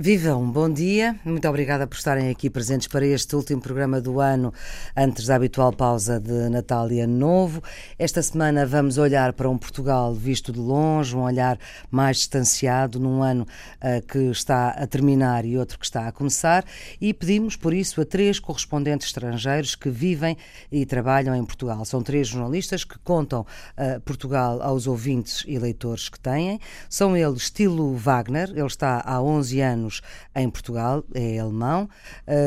Vivam, bom dia. Muito obrigada por estarem aqui presentes para este último programa do ano, antes da habitual pausa de Natal e Ano Novo. Esta semana vamos olhar para um Portugal visto de longe, um olhar mais distanciado, num ano uh, que está a terminar e outro que está a começar, e pedimos, por isso, a três correspondentes estrangeiros que vivem e trabalham em Portugal. São três jornalistas que contam uh, Portugal aos ouvintes e leitores que têm. São eles Tilo Wagner, ele está há 11 anos anos em Portugal, é alemão,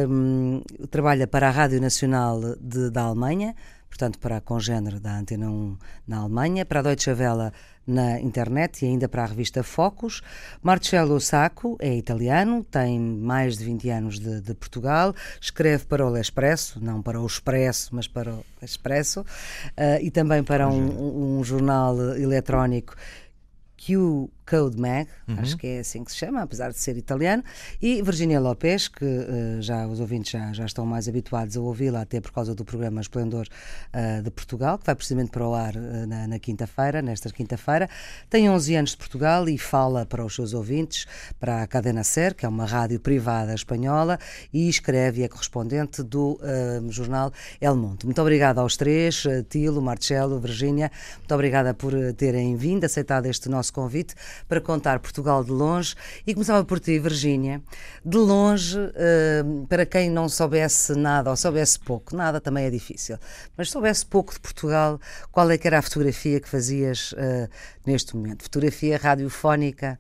um, trabalha para a Rádio Nacional de, da Alemanha, portanto para a congênere da Antena 1 na Alemanha, para a Deutsche Welle na internet e ainda para a revista Focus. Marcello Sacco é italiano, tem mais de 20 anos de, de Portugal, escreve para o L'Espresso, não para o Expresso, mas para o Expresso, uh, e também para um, um jornal eletrónico Q Code Mag, uhum. acho que é assim que se chama, apesar de ser italiano, e Virginia Lopes, que uh, já os ouvintes já, já estão mais habituados a ouvi-la, até por causa do programa Esplendor uh, de Portugal, que vai precisamente para o ar uh, na, na quinta-feira, nesta quinta-feira. Tem 11 anos de Portugal e fala para os seus ouvintes, para a Cadena Ser, que é uma rádio privada espanhola, e escreve e é correspondente do jornal El Monte. Muito obrigada aos três, Tilo, Marcelo, Virginia, muito obrigada por terem vindo, aceitado este nosso convite para contar Portugal de longe. E começava por ti, Virgínia. De longe, uh, para quem não soubesse nada ou soubesse pouco, nada também é difícil, mas soubesse pouco de Portugal, qual é que era a fotografia que fazias uh, neste momento? Fotografia radiofónica?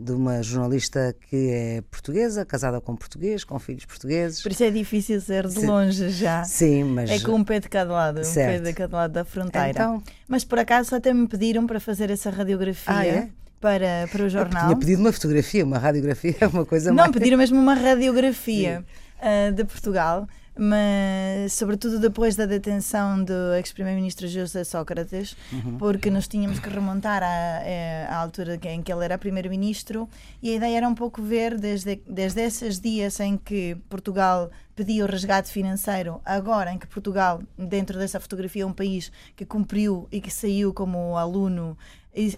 De uma jornalista que é portuguesa, casada com português, com filhos portugueses. Por isso é difícil ser de longe já. Sim, mas. É com um pé de cada lado, certo. um pé de cada lado da fronteira. Então... Mas por acaso até me pediram para fazer essa radiografia. Ah, é? Para, para o jornal. Eu tinha pedido uma fotografia, uma radiografia é uma coisa Não, mais. Não, pediram mesmo uma radiografia uh, de Portugal mas sobretudo depois da detenção do ex-primeiro-ministro José Sócrates, uhum. porque nos tínhamos que remontar à, é, à, altura em que ele era primeiro-ministro, e a ideia era um pouco ver desde, desde esses dias em que Portugal pedia o resgate financeiro, agora em que Portugal, dentro dessa fotografia, é um país que cumpriu e que saiu como aluno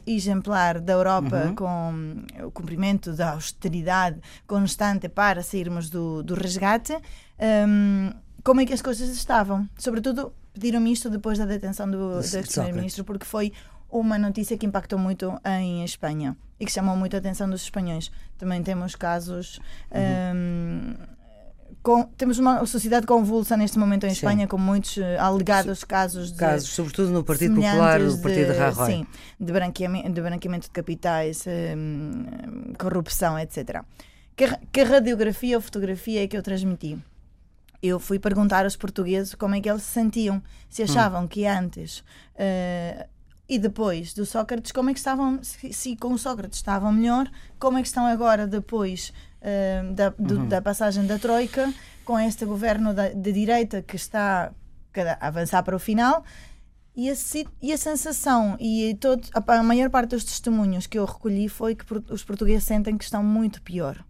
exemplar da Europa uhum. com o cumprimento da austeridade constante para sairmos do, do resgate, um, como é que as coisas estavam? Sobretudo, pediram-me isto depois da detenção do, do ex-primeiro-ministro, porque foi uma notícia que impactou muito em Espanha e que chamou muito a atenção dos espanhóis. Também temos casos. Uhum. Um, com, temos uma sociedade convulsa neste momento em sim. Espanha, com muitos uh, alegados casos de. Casos, sobretudo no Partido Popular, no Partido de, Rajoy. Sim, de branqueamento, de branqueamento de capitais, um, corrupção, etc. Que, que radiografia ou fotografia é que eu transmiti? Eu fui perguntar aos portugueses como é que eles se sentiam, se hum. achavam hum. que antes uh, e depois do Sócrates, como é que estavam, se, se com o Sócrates estavam melhor, como é que estão agora depois uh, da, do, uhum. da passagem da Troika, com este governo de direita que está a avançar para o final. E a, e a sensação e todo, a, a maior parte dos testemunhos que eu recolhi foi que os portugueses sentem que estão muito pior.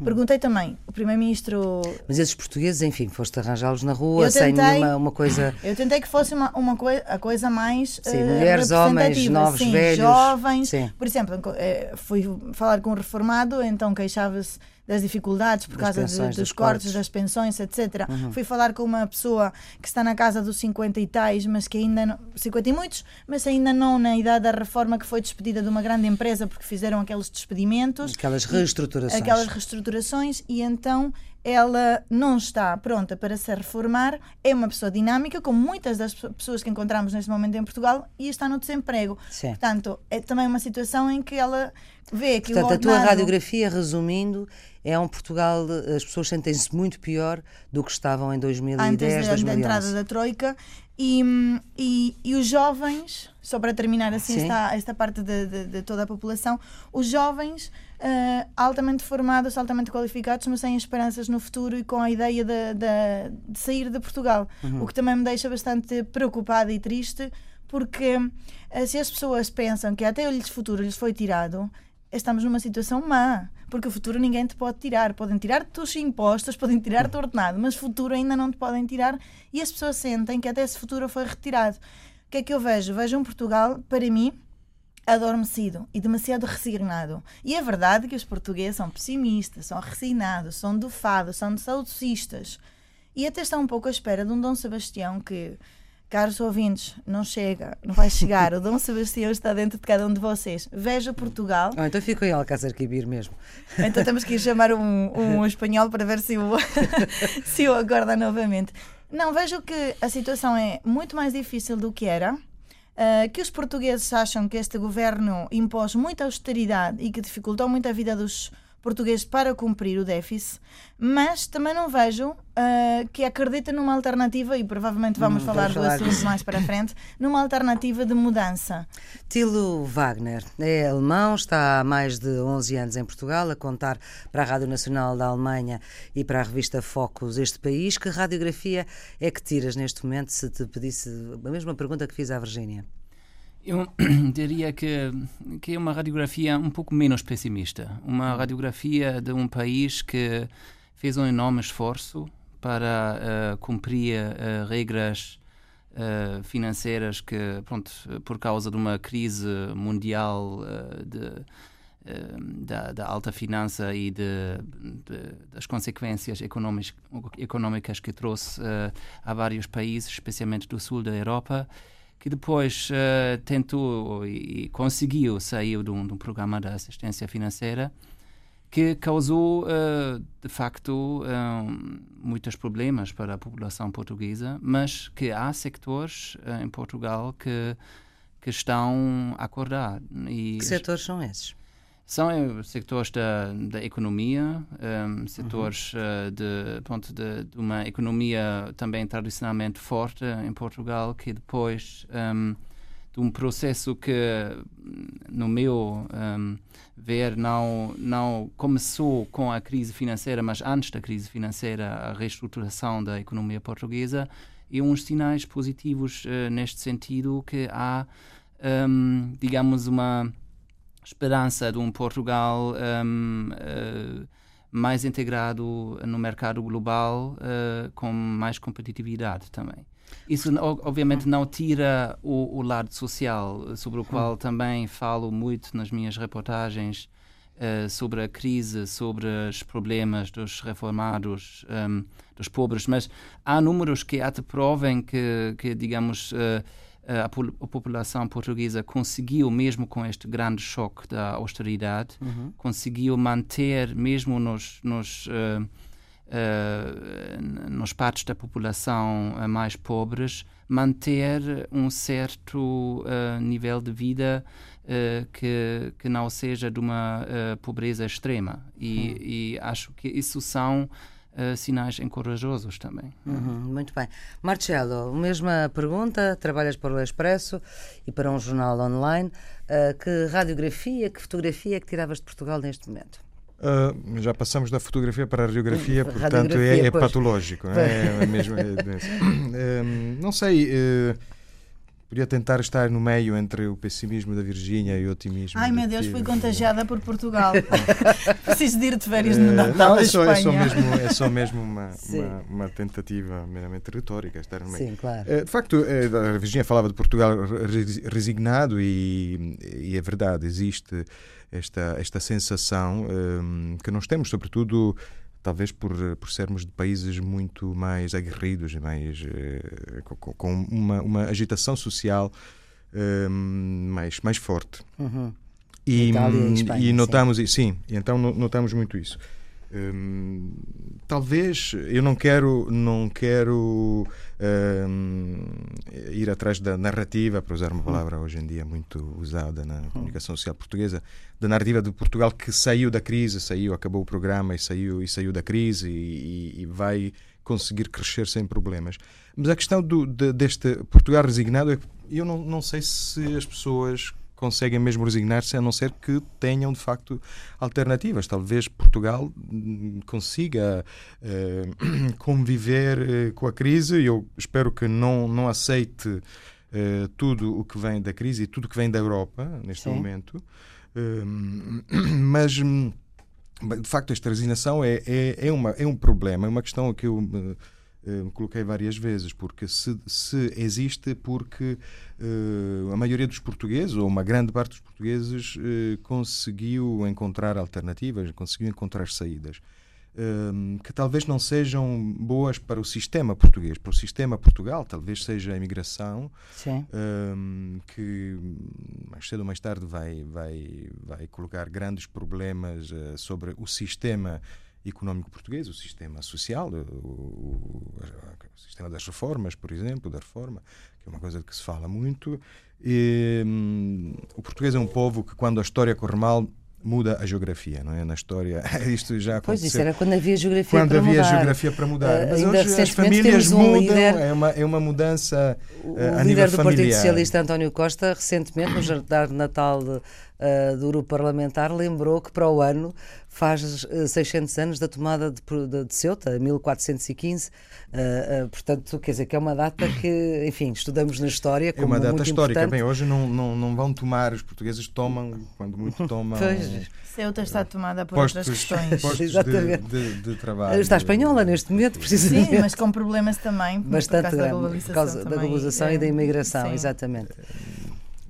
Hum. Perguntei também, o Primeiro-Ministro. Mas esses portugueses, enfim, foste arranjá-los na rua tentei, sem nenhuma uma coisa. Eu tentei que fosse uma, uma coi a coisa mais. Sim, uh, mulheres, homens, novos, sim, velhos. Jovens. Sim. Por exemplo, eh, fui falar com um reformado, então queixava-se das dificuldades por das causa pensões, de, dos, cortes, cortes, das pensões, etc. Uhum. Fui falar com uma pessoa que está na casa dos 50 e tais, mas que ainda não, 50 e muitos, mas ainda não na idade da reforma que foi despedida de uma grande empresa porque fizeram aqueles despedimentos. Aquelas reestruturações. aquelas reestruturações e então ela não está pronta para se reformar, é uma pessoa dinâmica, como muitas das pessoas que encontramos neste momento em Portugal, e está no desemprego. Sim. Portanto, é também uma situação em que ela vê que Portanto, o ordenado... a tua radiografia, resumindo, é um Portugal, as pessoas sentem-se muito pior do que estavam em 2010, Antes da, 2011. da entrada da Troika, e, e, e, os jovens, só para terminar assim esta, esta parte de, de, de toda a população, os jovens uh, altamente formados, altamente qualificados, mas sem esperanças no futuro e com a ideia de, de, sair de Portugal. Uhum. O que também me deixa bastante preocupada e triste, porque uh, se as pessoas pensam que até o futuro lhes foi tirado, estamos numa situação má. Porque o futuro ninguém te pode tirar. Podem tirar-te os impostos, podem tirar-te o ordenado, mas futuro ainda não te podem tirar e as pessoas sentem que até esse futuro foi retirado. O que é que eu vejo? Vejo um Portugal, para mim, adormecido e demasiado resignado. E é verdade que os portugueses são pessimistas, são resignados, são dofados, são saudosistas. E até estão um pouco à espera de um Dom Sebastião que Caros ouvintes, não chega, não vai chegar. O Dom Sebastião está dentro de cada um de vocês. Veja Portugal. Oh, então fico em Alcácer Quibir mesmo. Então temos que ir chamar um, um espanhol para ver se o, se o acorda novamente. Não, vejo que a situação é muito mais difícil do que era. Uh, que os portugueses acham que este governo impôs muita austeridade e que dificultou muito a vida dos portugueses para cumprir o déficit, mas também não vejo uh, que acredita numa alternativa, e provavelmente vamos hum, falar do assunto mais para frente, numa alternativa de mudança. Tilo Wagner é alemão, está há mais de 11 anos em Portugal, a contar para a Rádio Nacional da Alemanha e para a revista Focus este país. Que radiografia é que tiras neste momento se te pedisse a mesma pergunta que fiz à Virgínia? Eu diria que, que é uma radiografia um pouco menos pessimista. Uma radiografia de um país que fez um enorme esforço para uh, cumprir uh, regras uh, financeiras que, pronto, por causa de uma crise mundial de, da, da, alta finança e de, de, das consequências económicas que trouxe a vários países, especialmente do sul da Europa, que depois uh, tentou e conseguiu sair de um, de um, programa de assistência financeira que causou, uh, de facto, eh, muitos problemas para a população portuguesa, mas que há sectores uh, em Portugal que, que estão a acordar. E que setores são esses? São eh, setores da, da economia, um, ehm, setores uhum. uh, de, ponto de, de, uma economia também tradicionalmente forte em Portugal, que depois um, ehm, de um processo que, no meu um, ehm, ver, não, não começou com a crise financeira, mas antes da crise financeira, a reestruturação da economia portuguesa, e uns sinais positivos uh, neste sentido que há, digamos, uma esperança de um Portugal um, uh, eh, mais integrado no mercado global, uh, com mais competitividade também. Isso, obviamente, não tira o, o lado social, sobre o qual também falo muito nas minhas reportagens uh, sobre a crise, sobre os problemas dos reformados, um, dos pobres, mas há números que até provem que, que digamos, uh, a, a, população portuguesa conseguiu, mesmo com este grande choque da austeridade, uhum. conseguiu manter, mesmo nos, nos, uh, uh, nos partes da população uh, mais pobres, manter um certo nível de vida que, que não seja de uma pobreza extrema. E, uhum. e acho que isso são uh, sinais encorajosos também. Uhum, muito bem. Marcelo, mesma pergunta, trabalhas para o Expresso e para um jornal online. Uh, que radiografia, que fotografia é que tiravas de Portugal neste momento? Uh, já passamos da fotografia para a radiografia, portanto radiografia, é, é patológico. É? é mesmo, é, não sei. Podia tentar estar no meio entre o pessimismo da Virgínia e o otimismo. Ai meu Deus, fui contagiada por Portugal. Preciso de ir de férias no eh, Natal. Não, é só, é só mesmo, é só mesmo uma, uma, uma, tentativa meramente retórica estar no meio. Sim, claro. Eh, de facto, eh, a Virgínia falava de Portugal resignado e, e é verdade, existe esta, esta sensação um, que nós temos, sobretudo talvez por, por sermos de países muito mais aguerridos, mais, eh, com, com uma, uma, agitação social eh, mais, mais forte. Uhum. E, e, Espanha, e, notamos sim. sim, então notamos muito isso. Hum, talvez eu não quero não quero hum, ir atrás da narrativa para usar uma palavra hoje em dia muito usada na comunicação social portuguesa da narrativa de Portugal que saiu da crise saiu acabou o programa e saiu e saiu da crise e, e vai conseguir crescer sem problemas. Mas a questão do, de, deste Portugal resignado é eu não, não sei se as pessoas conseguem mesmo resignar-se, a não ser que tenham de facto alternativas. Talvez Portugal hum, consiga uh, conviver uh, com a crise. Eu espero que não, não aceite uh, tudo o que vem da crise e tudo o que vem da Europa neste Sim. momento. mas hum, de facto esta resignação é, é, é, uma, é um problema, é uma questão que eu Uh, coloquei várias vezes, porque se, se existe porque uh, a maioria dos portugueses, ou uma grande parte dos portugueses, uh, conseguiu encontrar alternativas, conseguiu encontrar saídas. que talvez não sejam boas para o sistema português, para o sistema Portugal, talvez seja a imigração, que mais cedo ou mais tarde vai, vai, vai colocar grandes problemas sobre o sistema económico português, o sistema social, o, o, o, sistema das reformas, por exemplo, da reforma, que é uma coisa de que se fala muito. E, hum, o português é um povo que, quando a história corre mal, muda a geografia, não é? Na história, isto já aconteceu. Pois isso era quando havia geografia quando para havia mudar. geografia para mudar. Uh, Mas ainda hoje as famílias um mudam, líder, é, uma, é uma mudança uh, o a líder nível do familiar. Partido Socialista, António Costa, recentemente, no jantar de Natal de, uh, do grupo parlamentar, lembrou que para o ano faz 600 anos da tomada de, de, de Ceuta, 1415. Uh, uh, portanto, quer dizer que é uma data que, enfim, estudamos na história como É uma data muito histórica. Importante. Bem, hoje não, não, não vão tomar, os portugueses tomam, quando muito tomam. Pois. Ceuta está tomada por postos, outras questões. Postos Exatamente. de, de, de, trabalho. Está espanhola neste momento, precisamente. Sim, mas com problemas também. Bastante por causa da grande, globalização, por causa da globalização é, e da imigração, sim. exatamente.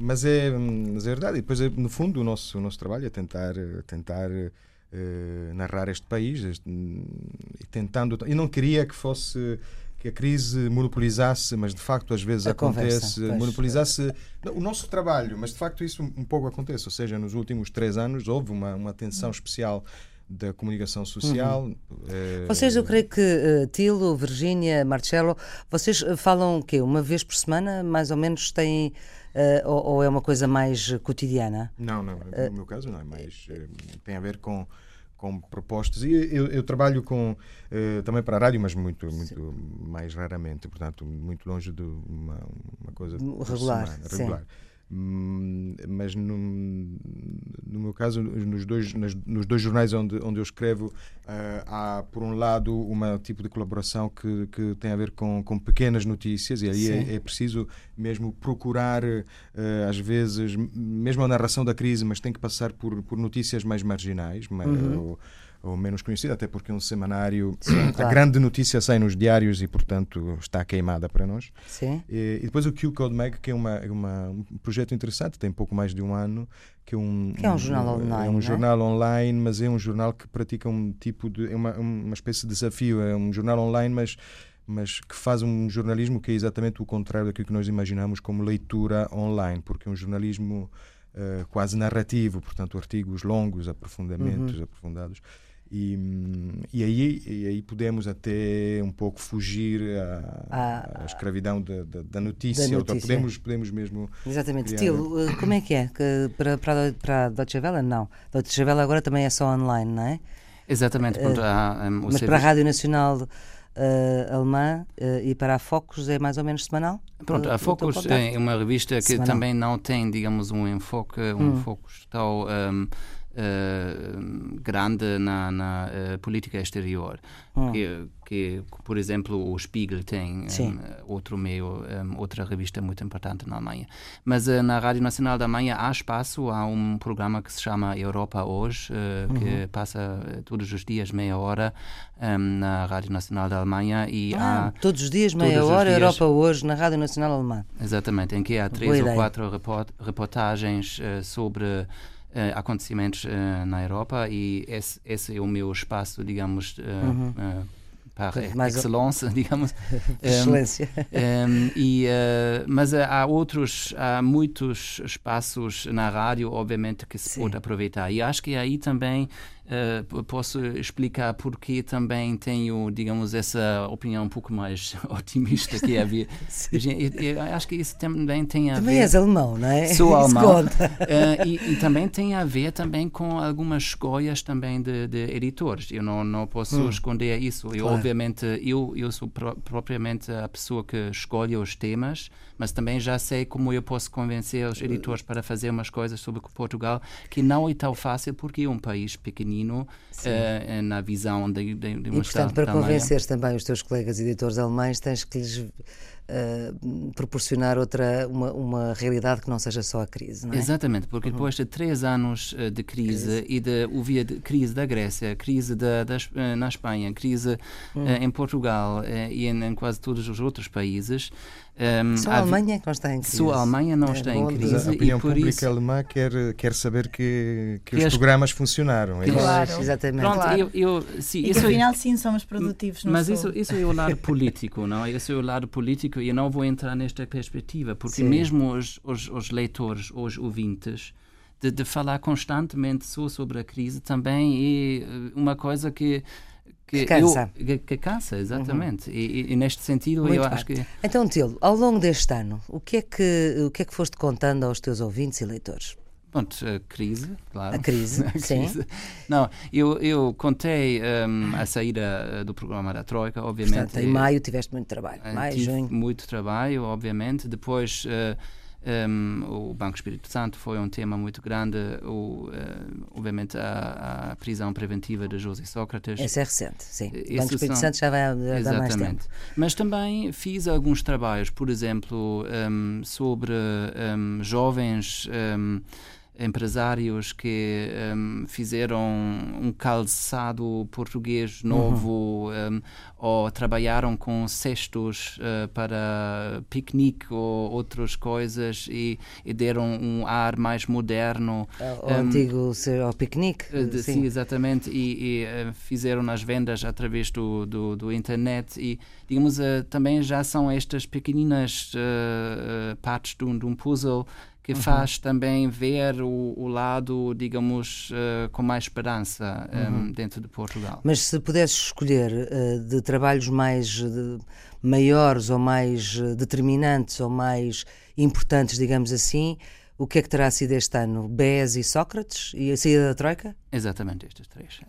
Mas é, mas é verdade. E depois, no fundo, o nosso, o nosso trabalho é tentar, tentar uh, narrar este país este, e tentando. E não queria que fosse que a crise monopolizasse, mas de facto às vezes a acontece, conversa, monopolizasse o nosso trabalho, mas de facto isso um pouco acontece. Ou seja, nos últimos três anos houve uma, uma atenção especial da comunicação social. Uhum. Eh, Vocês, eu creio que uh, Tilo, Virgínia, Marcelo, vocês falam o quê? Uma vez por semana, mais ou menos, têm. Uh, ou, ou, é uma coisa mais cotidiana? Não, não. No meu caso, não. É mais. tem a ver com com propostas e eu, eu trabalho com também para a rádio mas muito muito mais raramente portanto muito longe de uma, uma coisa regular, regular. Hum, mas no, no meu caso nos dois nas, nos dois jornais onde onde eu escrevo uh, há por um lado uma tipo de colaboração que, que tem a ver com, com pequenas notícias e aí é, é, preciso mesmo procurar uh, às vezes mesmo a narração da crise mas tem que passar por, por notícias mais marginais mas, uhum. ou, ou menos conhecida, até porque um semanário, Sim, a claro. grande notícia sai nos diários e, portanto, está queimada para nós. Sim. E, e depois o Q Code Mag, que é uma, uma, um projeto interessante, tem pouco mais de um ano, que é um, que é um jornal um, online. É um é? jornal online, mas é um jornal que pratica um tipo de. é uma, uma espécie de desafio. É um jornal online, mas mas que faz um jornalismo que é exatamente o contrário daquilo que nós imaginamos como leitura online, porque é um jornalismo uh, quase narrativo, portanto, artigos longos, aprofundamentos, uhum. aprofundados. E, e, aí, e aí podemos até um pouco fugir à, escravidão da, da, da, notícia. da, notícia. Podemos, podemos mesmo. Exatamente. Tilo, como é que é? Que para, para, para a Deutsche Welle, não. A Deutsche Welle agora também é só online, não é? Exatamente. Uh, há, um, mas para a Rádio Nacional. Uh, alemã uh, e para a Focus é mais ou menos semanal? Pronto, a Focus é uma revista que semanal. também não tem, digamos, um enfoque, um hum. foco tão um, Uh, grande na, na uh, política exterior. Hum. Que, que, por exemplo, o Spiegel tem um, outro meio, um, outra revista muito importante na Alemanha. Mas uh, na Rádio Nacional da Alemanha há espaço, há um programa que se chama Europa Hoje, uhum. que passa todos os dias meia hora na Rádio Nacional da Alemanha. E ah, há todos os dias meia hora dias, Europa Hoje na Rádio Nacional Alemã. Exatamente, em que há três ou quatro reportagens sobre Uh, acontecimentos uh, na Europa e esse, esse, é o meu espaço, digamos, uh, uhum. para Mais excelência, digamos. Excelência. Um, e, mas há outros, há muitos espaços na rádio, obviamente, que se Sim. pode aproveitar. E acho que aí também Uh, posso explicar porque também tenho, digamos, essa opinião um pouco mais otimista que havia. eu, eu acho que isso também tem a também ver. és alemão, não é? Sou alemão. Uh, e, e, também tem a ver também com algumas escolhas também de, de editores. Eu não, não posso hum, esconder isso. Eu, claro. obviamente, eu, eu sou pro, propriamente a pessoa que escolhe os temas, mas também já sei como eu posso convencer os editores para fazer umas coisas sobre Portugal que não é tão fácil porque é um país pequenino uh, na visão de, de, de uma E, portanto, para convencer também os teus colegas editores alemães, tens que lhes uh, proporcionar outra, uma, uma realidade que não seja só a crise, não é? Exatamente, porque uhum. depois de três anos uh, de crise, crise, e de ouvir de crise da Grécia, crise da, da uh, na Espanha, crise uhum. em Portugal e em, em, quase todos os outros países, um, só a Alemanha é que não está em crise. Só a Alemanha não é está em crise. A opinião pública isso... alemã quer, quer saber que, que, que os as... programas funcionaram. É claro, exatamente. Pronto, claro. Eu, eu, sim, e que afinal sim somos produtivos Mas isso, isso é o lado político, não? Esse é o lado político e eu não vou entrar nesta perspectiva, porque sim. mesmo os, os, os, leitores, os ouvintes, de, de falar constantemente só sobre a crise também é uma coisa que que, que cansa. Eu, que, que, cansa, exatamente. Uhum. E, e, neste sentido, Muito eu bem. acho que. Então, Tilo, ao longo deste ano, o que, é que, o que é que foste contando aos teus ouvintes e leitores? Pronto, a crise, claro. A crise, a sim. Crise. Não, eu, eu contei um, a saída eh, do programa da Troika, obviamente. Portanto, em maio tiveste muito trabalho. Eh, maio, junho. Muito trabalho, obviamente. Depois. Uh, um, o Banco Espírito Santo foi um tema muito grande, o, uh, obviamente a, a, prisão preventiva de José Sócrates. Esse é recente, sim. O Banco Espírito são... Santo já vai dar mais tempo. Mas também fiz alguns trabalhos, por exemplo, um, sobre um, jovens empresários que um, fizeram um calçado português novo uhum. um, ou trabalharam com cestos uh, para piquenique ou outras coisas e, e, deram um ar mais moderno. É, o um, antigo o piquenique. Uh, sim. sim. exatamente. E, e uh, fizeram as vendas através do, do, do internet e, digamos, também já são estas pequeninas partes de um, de um puzzle que uhum. faz também ver o, o lado, digamos, uh, com mais esperança um, uhum. Dentro de Portugal. Mas se pudesse escolher uh, de trabalhos mais de, maiores ou mais determinantes ou mais importantes, digamos assim, o que é que terá sido este ano? BES e Sócrates? E a saída da Troika? Exatamente, estes três.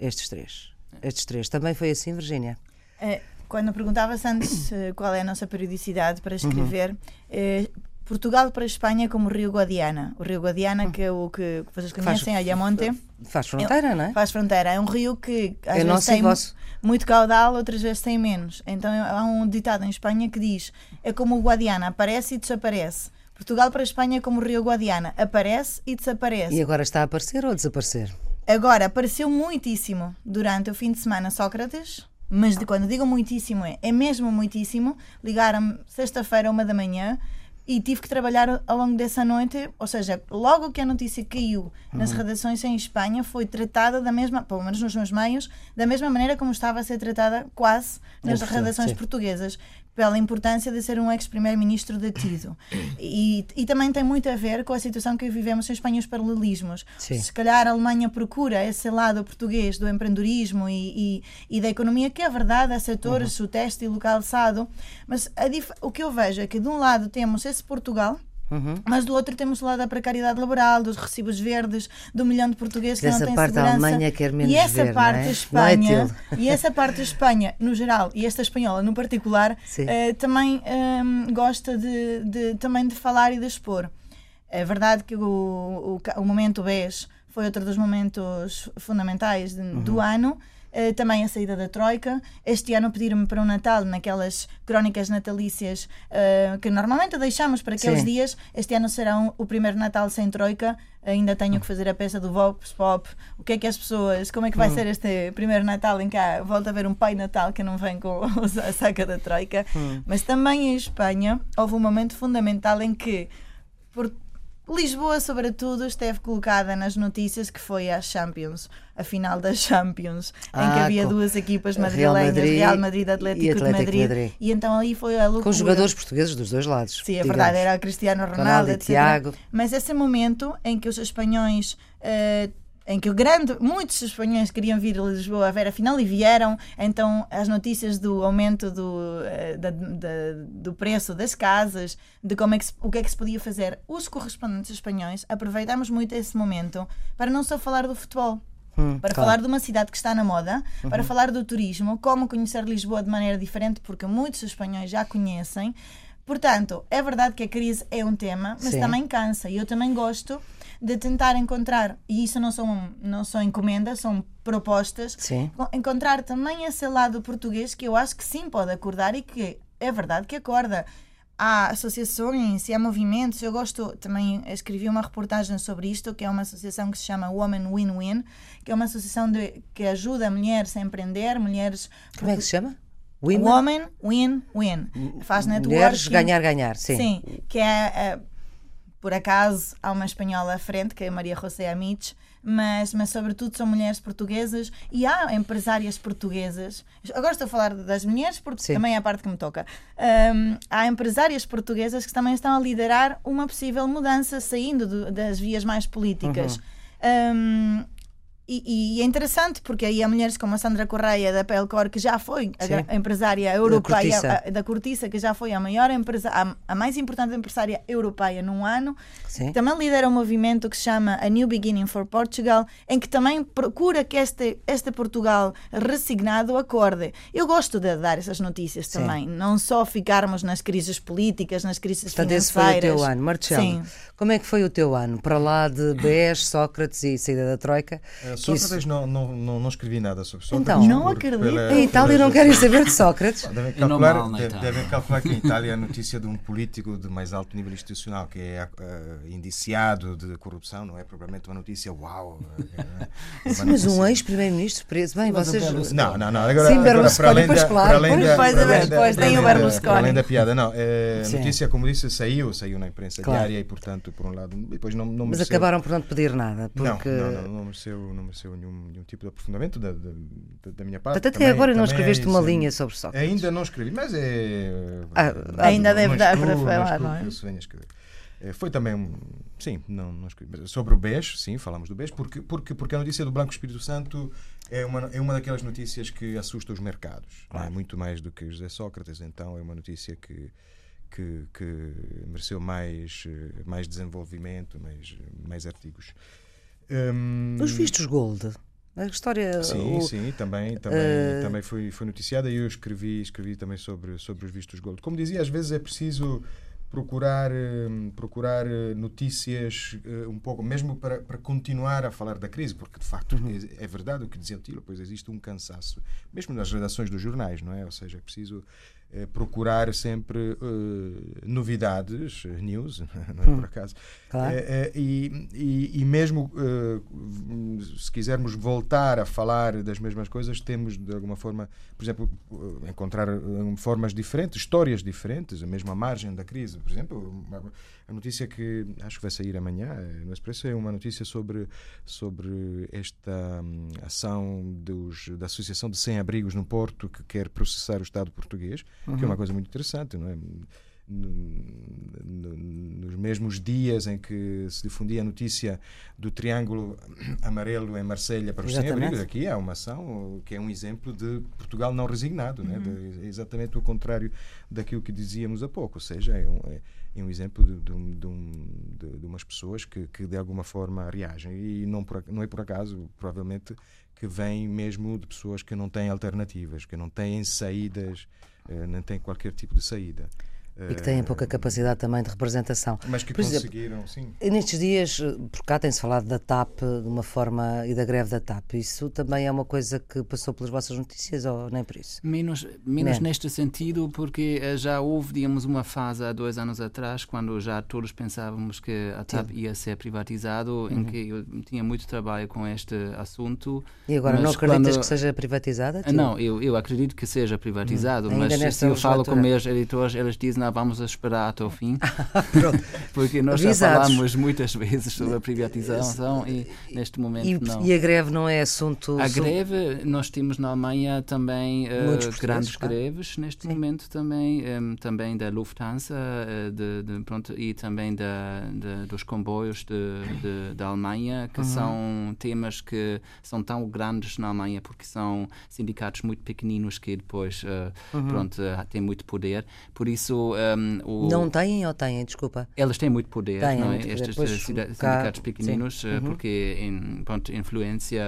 Estes três. É. Estes três. Também foi assim, Virgínia? É, quando perguntava-se antes qual é a nossa periodicidade para escrever, uhum. é, Portugal para a Espanha como o Rio Guadiana. O Rio Guadiana, que é o que vocês conhecem, faz, Ayamonte. Faz fronteira, não é? Faz fronteira. É um rio que às é vezes tem vosso. muito caudal, outras vezes tem menos. Então há um ditado em Espanha que diz: é como o Guadiana, aparece e desaparece. Portugal para a Espanha é como o Rio Guadiana, aparece e desaparece. E agora está a aparecer ou a desaparecer? Agora, apareceu muitíssimo durante o fim de semana Sócrates, mas de quando digo muitíssimo é, é mesmo muitíssimo. Ligaram-me sexta-feira, uma da manhã, e tive que trabalhar ao longo dessa noite, ou seja, logo que a notícia caiu nas uhum. redações em Espanha, foi tratada da mesma, pelo menos nos meus meios, da mesma maneira como estava a ser tratada quase nas redações sim. portuguesas pela importância de ser um ex-primeiro-ministro detido. E, e também tem muito a ver com a situação que vivemos em Espanha, os paralelismos. Sim. Se calhar a Alemanha procura esse lado português do empreendedorismo e, e, e da economia, que é verdade, há setores, uhum. o têxtil, o calçado, mas o que eu vejo é que de um lado temos esse Portugal, Uhum. Mas do outro temos o lado da precariedade laboral, dos recibos verdes, do milhão de portugueses que Dessa não têm parte segurança. A Alemanha quer menos e essa ver, parte não é? Espanha, é e essa parte da Espanha no geral e esta espanhola no particular uh, também um, gosta de, de, também de falar e de expor. É verdade que o, o, o momento BES foi outro dos momentos fundamentais de, uhum. do ano. Uh, também a saída da Troika. Este ano pediram-me para o Natal, naquelas crónicas natalícias uh, que normalmente deixamos para aqueles Sim. dias. Este ano será um, o primeiro Natal sem Troika. Ainda tenho que fazer a peça do Vox Pop. O que é que as pessoas. Como é que vai hum. ser este primeiro Natal em que há, volta a ver um Pai Natal que não vem com a saca da Troika? Hum. Mas também em Espanha houve um momento fundamental em que. Por, Lisboa, sobretudo, esteve colocada nas notícias que foi a Champions, a final das Champions, ah, em que ah, havia duas equipas madrilenhas, Real Madrid, Real Madrid Atlético, e Atlético de Madrid, Madrid, E então aí foi a loucura. Com jogadores portugueses dos dois lados. Sim, é digamos. verdade, era Cristiano Ronaldo, Ronaldo etc. Tiago. Mas esse momento em que os espanhóis uh, em que o grande, muitos espanhóis queriam vir a Lisboa a ver a final e vieram, então as notícias do aumento do, eh, da, da, do preço das casas, de como é que se, o que é que se podia fazer, os correspondentes espanhóis aproveitamos muito esse momento para não só falar do futebol, Hum, para claro. falar de uma cidade que está na moda, uhum. para falar do turismo, como conhecer Lisboa de maneira diferente, porque muitos espanhóis já conhecem, Portanto, é verdade que a crise é um tema, mas Sim. também cansa. E eu também gosto de tentar encontrar, e isso não são, não são encomendas, são propostas, Sim. encontrar também esse lado português que eu acho que sim pode acordar e que é verdade que acorda. Há associações e há movimentos. Eu gosto, também escrevi uma reportagem sobre isto, que é uma associação que se chama Women Win-Win, que é uma associação de, que ajuda mulheres a empreender, mulheres. Como é que se chama? Women? Women Win-Win. Faz networking. Mulheres ganhar, ganhar, sim. Sim, que é, é, por acaso, há uma espanhola à frente, que é Maria José Amites, mas, mas sobretudo são mulheres portuguesas e há empresárias portuguesas. Agora estou a falar das mulheres porque Sim. também é a parte que me toca. Hum, há empresárias portuguesas que também estão a liderar uma possível mudança saindo do- das vias mais políticas. Hum, e, e é interessante porque aí há mulheres como a Sandra Correia da Pelcor, que já foi a, empresária europeia Cortiça. a- da Cortiça, que já foi a maior empresa, a, a mais importante empresária europeia num ano, Sim. também lidera um movimento que se chama A New Beginning for Portugal, em que também procura que este, este Portugal resignado acorde. Eu gosto de dar essas notícias Sim. também, não só ficarmos nas crises políticas, nas crises Portanto, esse foi financeiras. o teu ano. Marcelo, Sim. como é que foi o teu ano? Para lá de BES, Sócrates e saída da Troika? Sócrates isso- não, não, não, não escrevi nada sobre Sócrates. Então. Não acredito. pela- Em Itália não querem saber de Sócrates. Devem não calcular, mal Itália. devem calcular que em Itália a notícia de um político de mais alto nível institucional que é eh, indiciado de corrupção não é propriamente uma notícia uau. é- é uma Mas um ex-primeiro-ministro preso. Bem, Mas vocês. Não, não, não. Agora, Sim, agora para além pois da, claro. para além da, Depois, para além da- depois tem o Berlusconi. além da piada, não. é, a notícia, como disse, saiu, saiu na imprensa Claro. diária e, portanto, por um lado, depois não, não Mas acabaram por não pedir nada. Não, Porque... não, não, não mereceu, não mereceu nenhum, nenhum tipo de aprofundamento da, da, da- minha parte. Até Também- agora não é escreveste uma isso, linha sobre Sócrates. Ainda não escrevi, mas é. Ah, ainda não deve é dar para falar, não é? escrever. Eh, Foi também um. Sim, não, não escrevi. Sobre o BES, sim, falamos do BES, porque, porque, porque a notícia do Branco Espírito Santo é uma, é uma daquelas notícias que assusta os mercados. não é? Muito mais do que José Sócrates, então é uma notícia que. Que, que mereceu mais, eh, mais desenvolvimento, mais, mais artigos. Hum, Os vistos Gold. A história. Sim, o- sim, também, também, eh, também foi, foi noticiada e eu escrevi, escrevi também sobre, sobre os vistos gold. Como dizia, às vezes é preciso procurar, eh, procurar eh, notícias eh, um pouco, mesmo para, para continuar a falar da crise, porque de facto é, é verdade o que dizia o Tilo, pois existe um cansaço, mesmo nas redações dos jornais, não é? Ou seja, é preciso eh, procurar sempre eh, novidades, news, não é por acaso, Claro. eh, e, e, e mesmo se quisermos voltar a falar das mesmas coisas, temos de alguma forma, por exemplo, encontrar formas diferentes, histórias diferentes, a mesma margem da crise. Por exemplo, a notícia que acho que vai sair amanhã no Expresso é uma notícia sobre, sobre esta hum, ação dos, da Associação de Sem-Abrigos no Porto que quer processar o Estado português, que é uma coisa muito interessante, não é? no- no- nos mesmos dias em que se difundia a notícia do triângulo amarelo em Marselha para os sem-abrigos, aqui há uma ação que é um exemplo de Portugal não resignado, né? De- é exatamente o contrário daquilo que dizíamos há pouco, ou seja, é um, é- é um exemplo de, de, de um- umas pessoas que, que de alguma forma reagem. E não, por não é por acaso, provavelmente, que vem mesmo de pessoas que não têm alternativas, que não têm saídas, não têm qualquer tipo de saída. E que têm pouca capacidade também de representação. Mas que Por exemplo, conseguiram, sim. E nestes dias, por cá tem-se falado da TAP de uma forma e da greve da TAP. Isso também é uma coisa que passou pelas vossas notícias ou nem por isso? Menos, menos Menos. neste sentido, porque eh, já houve, digamos, uma fase há dois anos atrás, quando já todos pensávamos que a TAP ia ser privatizado, em que eu tinha muito trabalho com este assunto. E agora não acreditas quando- que seja privatizada? Ah, Tilo? Não, eu, eu acredito que seja privatizado, Ainda mas se eu falo com meus editores, eles dizem, vamos esperar até o fim, porque nós já falamos muitas vezes sobre a privatização e neste momento E, não. e a greve não é assunto. A greve, nós temos na Alemanha também portugueses, grandes claro. greves neste Sim. momento também, em, também da Lufthansa eh, de, de- pronto, e também da, de- dos comboios da Alemanha, Uhum. que são temas que são tão grandes na Alemanha porque são sindicatos muito pequeninos que depois eh, Uhum. pronto, têm muito poder. Por isso, em, o, Não têm ou têm? Desculpa. eles têm muito poder, Têm não é? poder. Estes Pois, eh, cá, sindicatos sim. pequeninos, eh, Uhum. porque em, pronto, influência,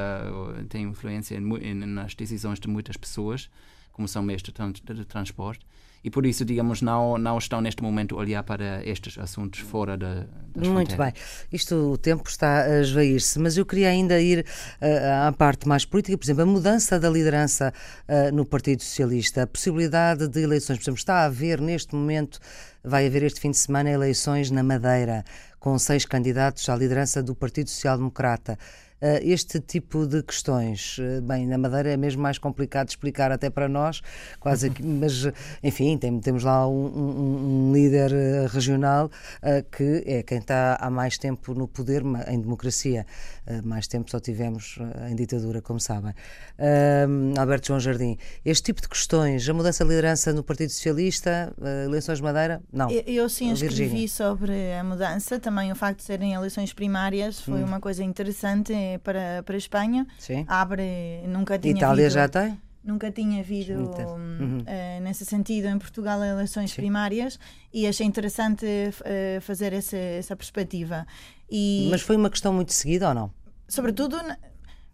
tem influência em em- nas decisões de muitas pessoas, como são tran- de transporte. E por isso, digamos, não, não estão neste momento a olhar para estes assuntos fora da, das Muito fronteiras. bem. Isto, o tempo está a esvair-se, mas eu queria ainda ir uh, à parte mais política, por exemplo, a mudança da liderança uh, no Partido Socialista, a possibilidade de eleições, por exemplo, está a haver neste momento, vai haver este fim de semana eleições na Madeira, com seis candidatos à liderança do Partido Social Democrata. Uh, este tipo de questões, uh, bem, na Madeira é mesmo mais complicado de explicar até para nós, quase aqui, mas enfim, tem, temos lá um, um, um líder uh, regional que é quem está há mais tempo no poder em democracia. mais tempo só tivemos em ditadura, como sabem. Alberto João Jardim, este tipo de questões, a mudança de liderança no Partido Socialista, eleições de Madeira, não. Eu, eu sim escrevi sobre a mudança, também o facto de serem eleições primárias foi hum. uma coisa interessante para, para a Espanha. Sim. Abre, nunca tinha Itália havido, já tem? Nunca tinha havido, uhum. uh, nesse sentido, em Portugal, eleições Sim. primárias e achei interessante uh, fazer essa, essa perspectiva. E, Mas foi uma questão muito seguida ou não? Sobretudo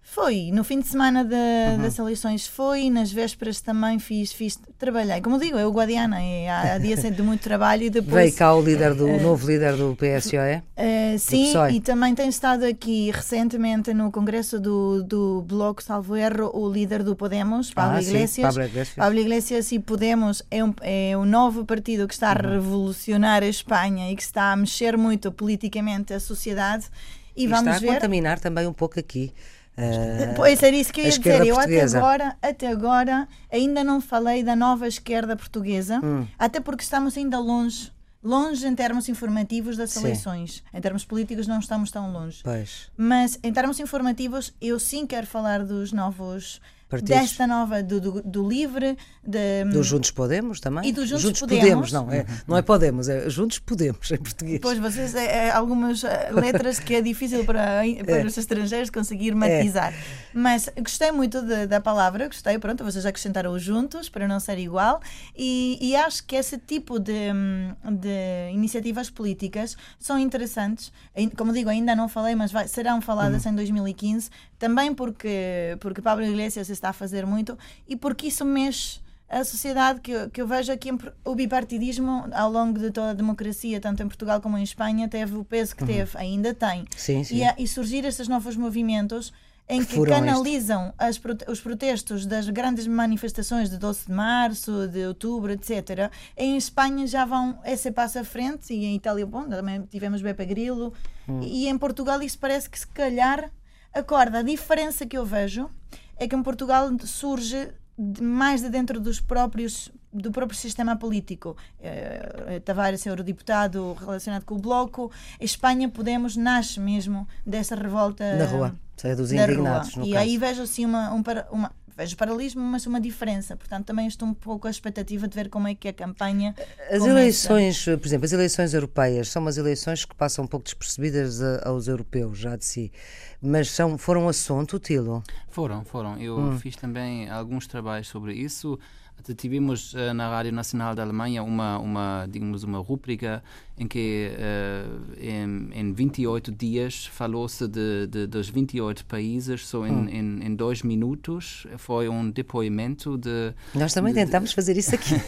foi, no fim de semana de, uhum. das eleições foi, nas vésperas também fiz, fiz trabalhei. Como digo, é o Guadiana, é, há, há dias de muito trabalho e depois... Veio cá o líder do, uh, novo líder do PSOE? Uh, sim, e também tem estado aqui recentemente no congresso do, do Bloco Salvo Erro o líder do Podemos, Pablo, ah, Iglesias. Sim, Pablo Iglesias. Pablo Iglesias e Podemos é um, é um novo partido que está a uhum. revolucionar a Espanha e que está a mexer muito politicamente a sociedade. E, e vamos está a ver... contaminar também um pouco aqui Uh, pois era isso que eu ia dizer. Eu até agora, até agora ainda não falei da nova esquerda portuguesa, hum. até porque estamos ainda longe. Longe em termos informativos das eleições. Em termos políticos não estamos tão longe. Pois. Mas em termos informativos eu sim quero falar dos novos partidos. Desta nova, do, do, do Livre, de, do Juntos Podemos também? E do Juntos, Juntos Podemos. Podemos. não, é, não é Podemos, é Juntos Podemos em português. Pois, vocês, é, é, algumas eh, letras que é difícil para, para é. os estrangeiros conseguir matizar. É. Mas gostei muito de, da palavra, gostei, pronto, vocês acrescentaram os Juntos, para não ser igual, e, e acho que esse tipo de, de iniciativas políticas são interessantes. Como digo, ainda não falei, mas vai, serão faladas uhum. em 2015, também porque, porque Pablo Iglesias está a fazer muito e porque isso mexe a sociedade que eu, que eu vejo aqui o bipartidismo ao longo de toda a democracia, tanto em Portugal como em Espanha, teve o peso que uhum. teve, ainda tem. Sim, sim. E, e surgir estes novos movimentos em que, que canalizam as, os protestos das grandes manifestações de 12 de março, de outubro, etc. Em Espanha já vão esse passo à frente e em Itália, bom, também tivemos Beppe Grillo. Hum. E em Portugal isso parece que se calhar acorda. A diferença que eu vejo é que em Portugal surge mais de dentro dos próprios do próprio sistema político. Uh, Tavares é eurodeputado relacionado com o Bloco. Espanha, Podemos, nasce mesmo dessa revolta. Na rua, é dos indignados. e caso. aí vejo assim uma, um, uma, vejo paralelismo, mas uma diferença. Portanto, também estou um pouco à expectativa de ver como é que a campanha. As começa. eleições, por exemplo, as eleições europeias são umas eleições que passam um pouco despercebidas aos europeus, já de si. Mas são, foram assunto, Tilo? Foram, foram. Eu hum. fiz também alguns trabalhos sobre isso. Tivemos uh, na Rádio Nacional da Alemanha uma, uma, digamos, uma rúbrica em que uh, em, em 28 dias falou-se de, de, dos 28 países, só em, hum. em, em, dois minutos foi um depoimento de... Nós também de, tentamos fazer isso aqui.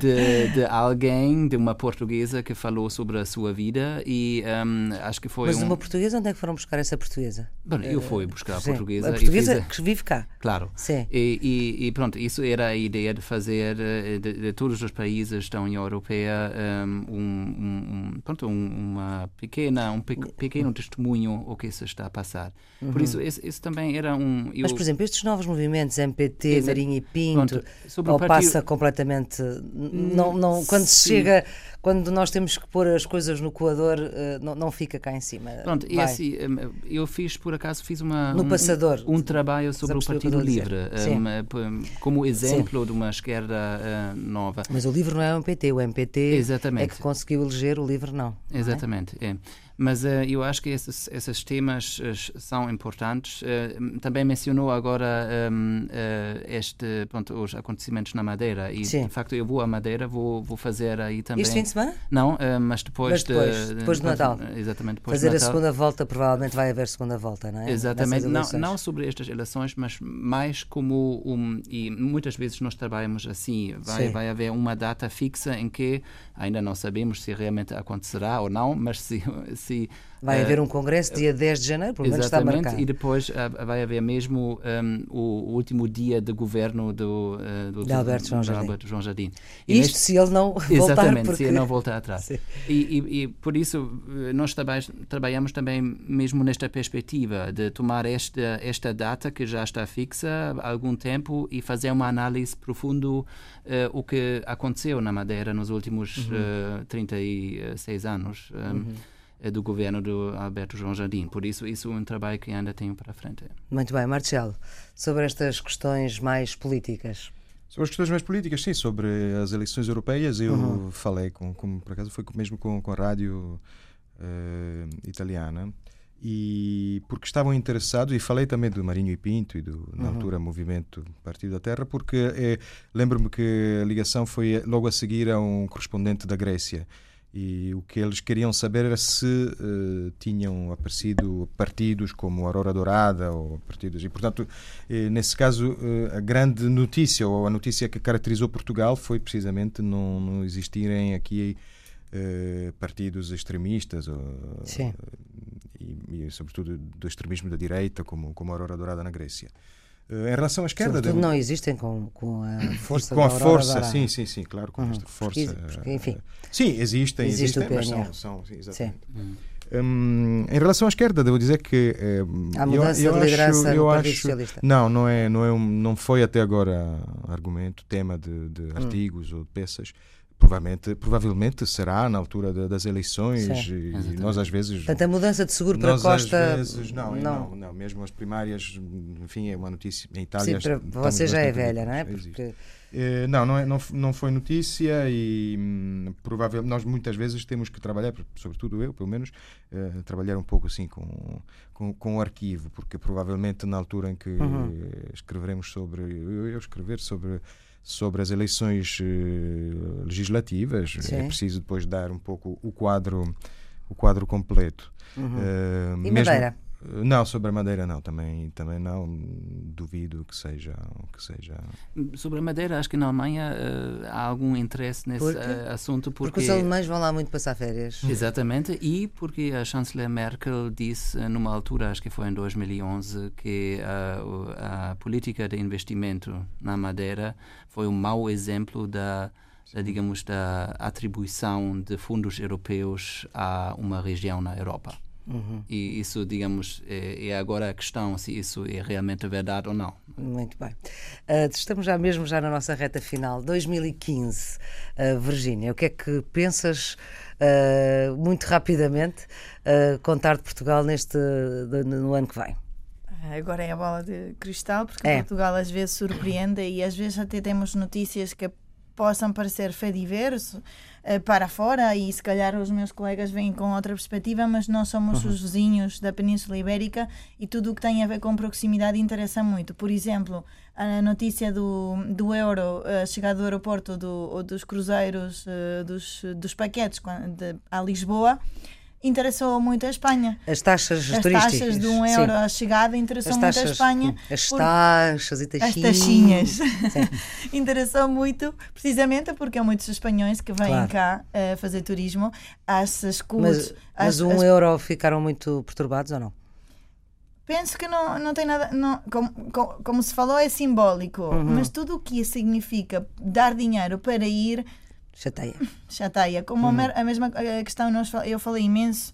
De, de, alguém, de uma portuguesa que falou sobre a sua vida e um, acho que foi Mas um... uma portuguesa, onde é que foram buscar essa portuguesa? Bom, eu fui buscar a portuguesa. A portuguesa que vive cá. Claro. Sim. E, e, e, pronto, isso era a ideia de fazer eh, de, de todos os países da União Europeia um, um um, pronto, um, uma pequena, um pe pequeno testemunho o que se está a passar. Uhum. Por isso, esse, também era um... Eu... Mas, por exemplo, estes novos movimentos, MPT, Exa Marinho e Pinto, pronto, ou partido... passa completamente... Não, não, quando se chega quando nós temos que pôr as coisas no coador, uh, não, não fica cá em cima. Pronto, e assim, eu fiz, por acaso, fiz uma, no um, passador. um, um trabalho sobre o Partido Livre, um, como exemplo Sim. de uma esquerda uh, nova. Mas o Livre não é o MPT, o MPT Exatamente. é que conseguiu eleger, o Livre não. Exatamente, não é? é. Mas uh, eu acho que esses, esses temas uh, são importantes. Uh, também mencionou agora um, este, pronto, os acontecimentos na Madeira. E, Sim. de facto, eu vou à Madeira, vou, vou fazer aí também... Este fim de semana? Não, mas depois, mas depois de... Depois do Natal. Exatamente, depois Fazer de Natal. a segunda volta, provavelmente vai haver segunda volta, não é? Exatamente. Não, não sobre estas eleições, mas mais como um... E muitas vezes nós trabalhamos assim. Vai, vai haver uma data fixa em que ainda não sabemos se realmente acontecerá ou não, mas se... se vai uh, haver um congresso dia 10 de janeiro, pelo menos está marcado. E depois uh, vai haver mesmo um, o, o, último dia de governo do, uh, do, de Alberto João Jardim. Alberto João Jardim. E Isto neste... se ele não voltar Exatamente, porque... se ele não voltar atrás. e, e, e, por isso nós traba trabalhamos também mesmo nesta perspectiva de tomar esta, esta data que já está fixa há algum tempo e fazer uma análise profundo o que aconteceu na Madeira nos últimos uhum. 36 anos. Um, uhum do governo do Alberto João Jardim. Por isso, isso é um trabalho que ainda tenho para frente. Muito bem, Marcelo, sobre estas questões mais políticas. Sobre as questões mais políticas, sim, sobre as eleições europeias, eu uhum. falei, com, com, por acaso foi mesmo com, com a rádio uh, italiana, e porque estavam interessados, e falei também do Marinho e Pinto e do, na uhum. altura, Movimento Partido da Terra, porque é, lembro-me que a ligação foi logo a seguir a um correspondente da Grécia, e o que eles queriam saber era se uh, tinham aparecido partidos como Aurora Dourada ou partidos. E, portanto, eh, nesse caso, uh, a grande notícia ou a notícia que caracterizou Portugal foi precisamente não, não existirem aqui uh, partidos extremistas ou, e, e, sobretudo, do extremismo da direita, como, como Aurora Dourada na Grécia. Em relação à esquerda. Sobretudo não existem com, com a força Com a força, sim, sim, sim, claro, com Uhum, esta força. porque- porque, enfim. Sim, existem, Existe existem, mas são, são sim, exatamente. Sim. Hum, em relação à esquerda, devo dizer que eh, Há eu- mudança eu, de liderança acho, no eu Partido acho- Socialista. Não, não é, não é, um, não foi até agora argumento, tema de, Hum. de artigos ou de peças. Provavelmente, provavelmente será na altura da- das eleições e, nós às vezes Portanto, a mudança de seguro para nós Costa. vezes não, não, não, mesmo as primárias, enfim, é uma notícia em Itália. Sim, para você já é velha, não é? Porque Eh, não, não, é, não, não foi notícia e hum, provavelmente nós muitas vezes temos que trabalhar, sobretudo eu, pelo menos, eh, trabalhar um pouco assim com, com, com o arquivo, porque provavelmente na altura em que Uhum. escreveremos sobre, eu, eu escrever sobre sobre as eleições eh, legislativas Sim. é preciso depois dar um pouco o quadro o quadro completo Uhum. Eh, E mesmo- Madeira? Não sobre a madeira não também também não duvido que seja que seja Sobre a Madeira, acho que na Alemanha eh, há algum interesse nesse Porque? eh, assunto porque porque, os alemães vão lá muito passar férias. Exatamente, e porque a chanceler Merkel disse eh, numa altura, acho que foi em 2011, que o- a política de investimento na Madeira foi um mau exemplo da, da, digamos, da atribuição de fundos europeus a uma região na Europa. Uhum. E isso, digamos, é, é agora a questão se isso é realmente verdade ou não. Muito bem. Ah, estamos já mesmo já na nossa reta final. 2015. Ah, Virgínia, o que é que pensas, ah, muito rapidamente, contar de Portugal neste, de- no ano que vem? Agora é a bola de cristal, porque É. Portugal às vezes surpreende e às vezes até temos notícias que possam parecer fediverso para fora e se calhar os meus colegas vêm com outra perspectiva, mas nós somos os vizinhos da Península Ibérica e tudo o que tem a ver com proximidade interessa muito. Por exemplo, a notícia do, do euro, a chegada do aeroporto do, dos cruzeiros, eh, dos, dos paquetes de, a Lisboa, interessou muito a Espanha. As taxas As turísticas. taxas de um sim. euro à chegada interessou As muito a taxas, Espanha. As taxas e As taxinhas. taxinhas. interessou muito, precisamente porque há muitos espanhóis que vêm Claro. cá a fazer turismo às Mas, escutas. mas um euro ficaram muito perturbados ou não? Penso que não, não tem nada. Não, como, como, como se falou, é simbólico, Uhum. mas tudo o que significa dar dinheiro para ir Chateia. chateia. Como Uhum. a mesma questão, nós, eu falei imenso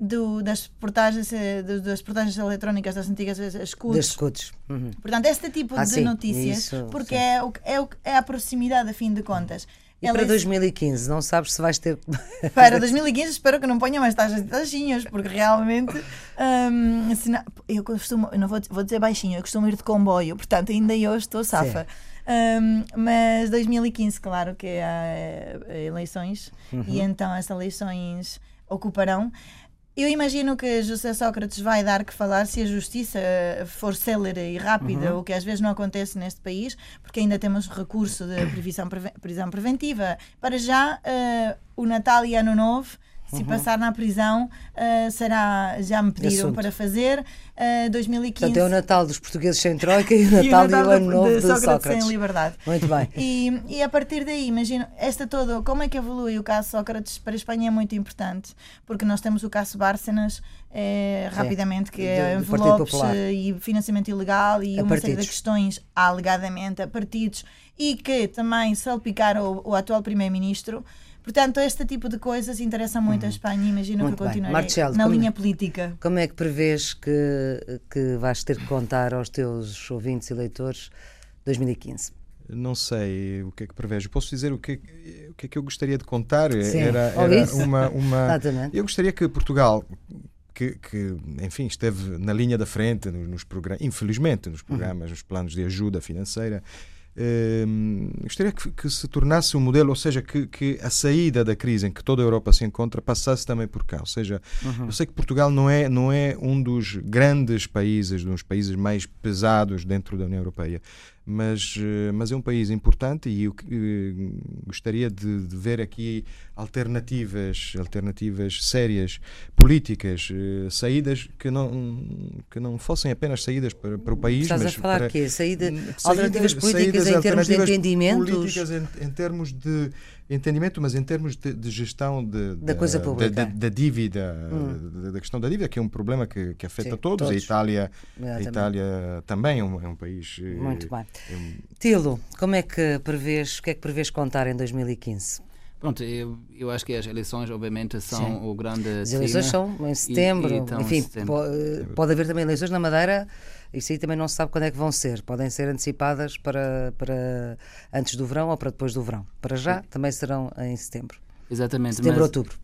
do, das portagens eh, das portagens eletrónicas das antigas eh, Das escudos. escudos. Uhum. Portanto, este tipo Ah, de sim, notícias, isso, porque sim. é, o, é, o, é a proximidade, a fim de contas. E Ela para é- 2015, não sabes se vais ter. para 2015 espero que não ponham mais taxas de taxinhas, porque realmente hum, não- eu costumo, não vou, vou dizer baixinho, eu costumo ir de comboio, portanto ainda eu estou safa. Hum, mas 2015, claro que há eh, eleições Uhum. e então as eleições ocuparão. Eu imagino que José Sócrates vai dar que falar se a justiça for célere e rápida, uhum. o que às vezes não acontece neste país, porque ainda temos recurso de previsão, prisão preventiva. Para já, uh, o Natal e Ano Novo se uhum. passar na prisão, uh, será. Já me pediram Assunto. para fazer. Uh, 2015. Portanto, é o Natal dos portugueses sem Troika e o Natal e, o, Natal e o Ano Novo de, de Sócrates, Sócrates. sem liberdade. Muito bem. E, e a partir daí, imagino, esta toda. Como é que evolui o caso Sócrates para a Espanha é muito importante, porque nós temos o caso Bárcenas. É, rapidamente, que é envelopes e financiamento ilegal e a uma partidos. série de questões, alegadamente, a partidos e que também salpicaram o, o atual Primeiro-Ministro. Portanto, este tipo de coisas interessa muito uhum. a Espanha e imagino muito que continuarei Marcelo, na linha é, política. Como é que prevês que, que vais ter que contar aos teus ouvintes e leitores 2015? Não sei o que é que prevejo. Posso dizer o que, o que é que eu gostaria de contar? Sim. Era, era uma, uma. Exatamente. Eu gostaria que Portugal, que, que, enfim, esteve na linha da frente nos, nos programas, infelizmente, nos uhum. programas, uhum. nos planos de ajuda financeira, Ehm, gostaria que, que, se tornasse um modelo, ou seja, que, que, a saída da crise em que toda a Europa se encontra passasse também por cá. Ou seja, uhum. eu sei que Portugal não é, não é um dos grandes países, um dos países mais pesados dentro da União Europeia, mas, eh, mas é um país importante e eu eh, gostaria de, de, ver aqui alternativas, alternativas sérias, políticas, eh, saídas que não, que não fossem apenas saídas para, para o país. Estás mas a falar para, que saída, saídas, alternativas políticas saídas, em termos de entendimentos? Políticas em, em termos de entendimento, mas em termos de, de gestão de, da coisa pública, da, dívida, hum. da, questão da dívida, que é um problema que, que afeta Sim, todos. todos. A Itália, a Itália também é um, é um país. Muito bem. É um... Tilo, como é que prevês, o que é que prevês contar em 2015? Pronto, eu, eu acho que as eleições, obviamente, são Sim. o grande. As eleições são em setembro. E, e então, Enfim, setembro. Pode, pode haver também eleições na Madeira isso aí também não se sabe quando é que vão ser. Podem ser antecipadas para, para antes do verão ou para depois do verão. Para já, também serão em setembro. Exatamente. Setembro, mas... outubro.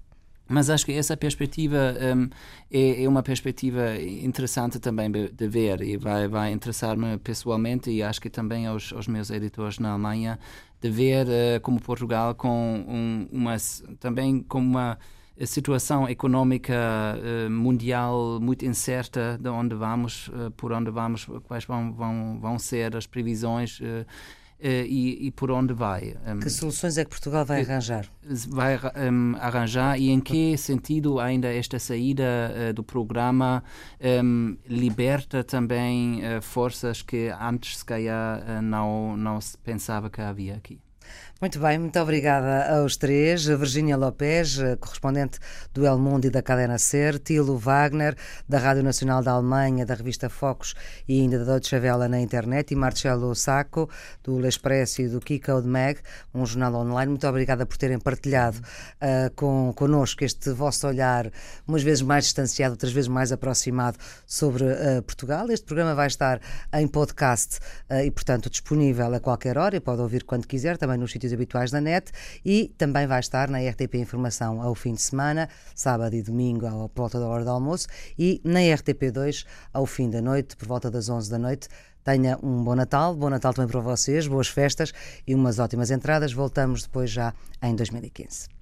Mas acho que essa perspectiva um, é, é, uma perspectiva interessante também de ver e vai, vai interessar-me pessoalmente e acho que também aos, aos meus editores na Alemanha de ver uh, como Portugal com um, uma também como uma situação económica uh, mundial muito incerta de onde vamos, uh, por onde vamos, quais vão, vão, vão ser as previsões uh, e, e, por onde vai. Que soluções é que Portugal vai arranjar? Vai um, arranjar e em que sentido ainda esta saída do programa um, liberta também forças que antes se calhar não, não se pensava que havia aqui? Muito bem, muito obrigada aos três. Virgínia Lopes, correspondente do El Mundo e da Cadena Ser, Tilo Wagner, da Rádio Nacional da Alemanha, da revista Focus e ainda da Deutsche Welle na internet, e Marcelo Sacco, do L'Espresso e do Keycode Mag, um jornal online. Muito obrigada por terem partilhado uh, com, connosco este vosso olhar, umas vezes mais distanciado, outras vezes mais aproximado sobre uh, Portugal. Este programa vai estar em podcast uh, e, portanto, disponível a qualquer hora e pode ouvir quando quiser, também nos sítios sítios habituais da net e também vai estar na RTP Informação ao fim de semana, sábado e domingo, por volta da hora do almoço, e na RTP2 ao fim da noite, por volta das 11 da noite. Tenha um bom Natal, bom Natal também para vocês, boas festas e umas ótimas entradas. Voltamos depois já em 2015.